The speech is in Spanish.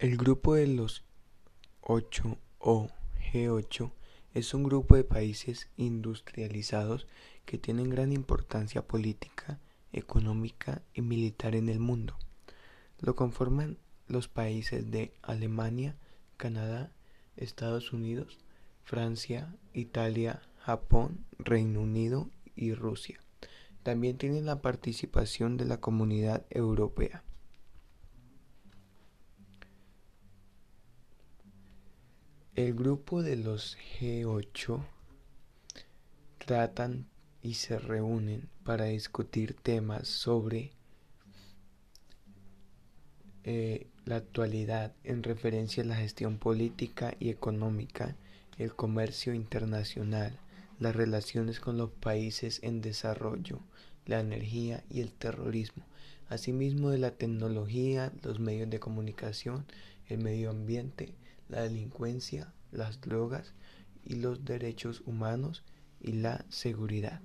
El grupo de los ocho o G8 es un grupo de países industrializados que tienen gran importancia política, económica y militar en el mundo. Lo conforman los países de Alemania, Canadá, Estados Unidos, Francia, Italia, Japón, Reino Unido y Rusia. También tienen la participación de la Comunidad Europea. El grupo de los G8 tratan y se reúnen para discutir temas sobre eh, la actualidad en referencia a la gestión política y económica, el comercio internacional, las relaciones con los países en desarrollo, la energía y el terrorismo, asimismo de la tecnología, los medios de comunicación, el medio ambiente, la delincuencia, las drogas y los derechos humanos y la seguridad.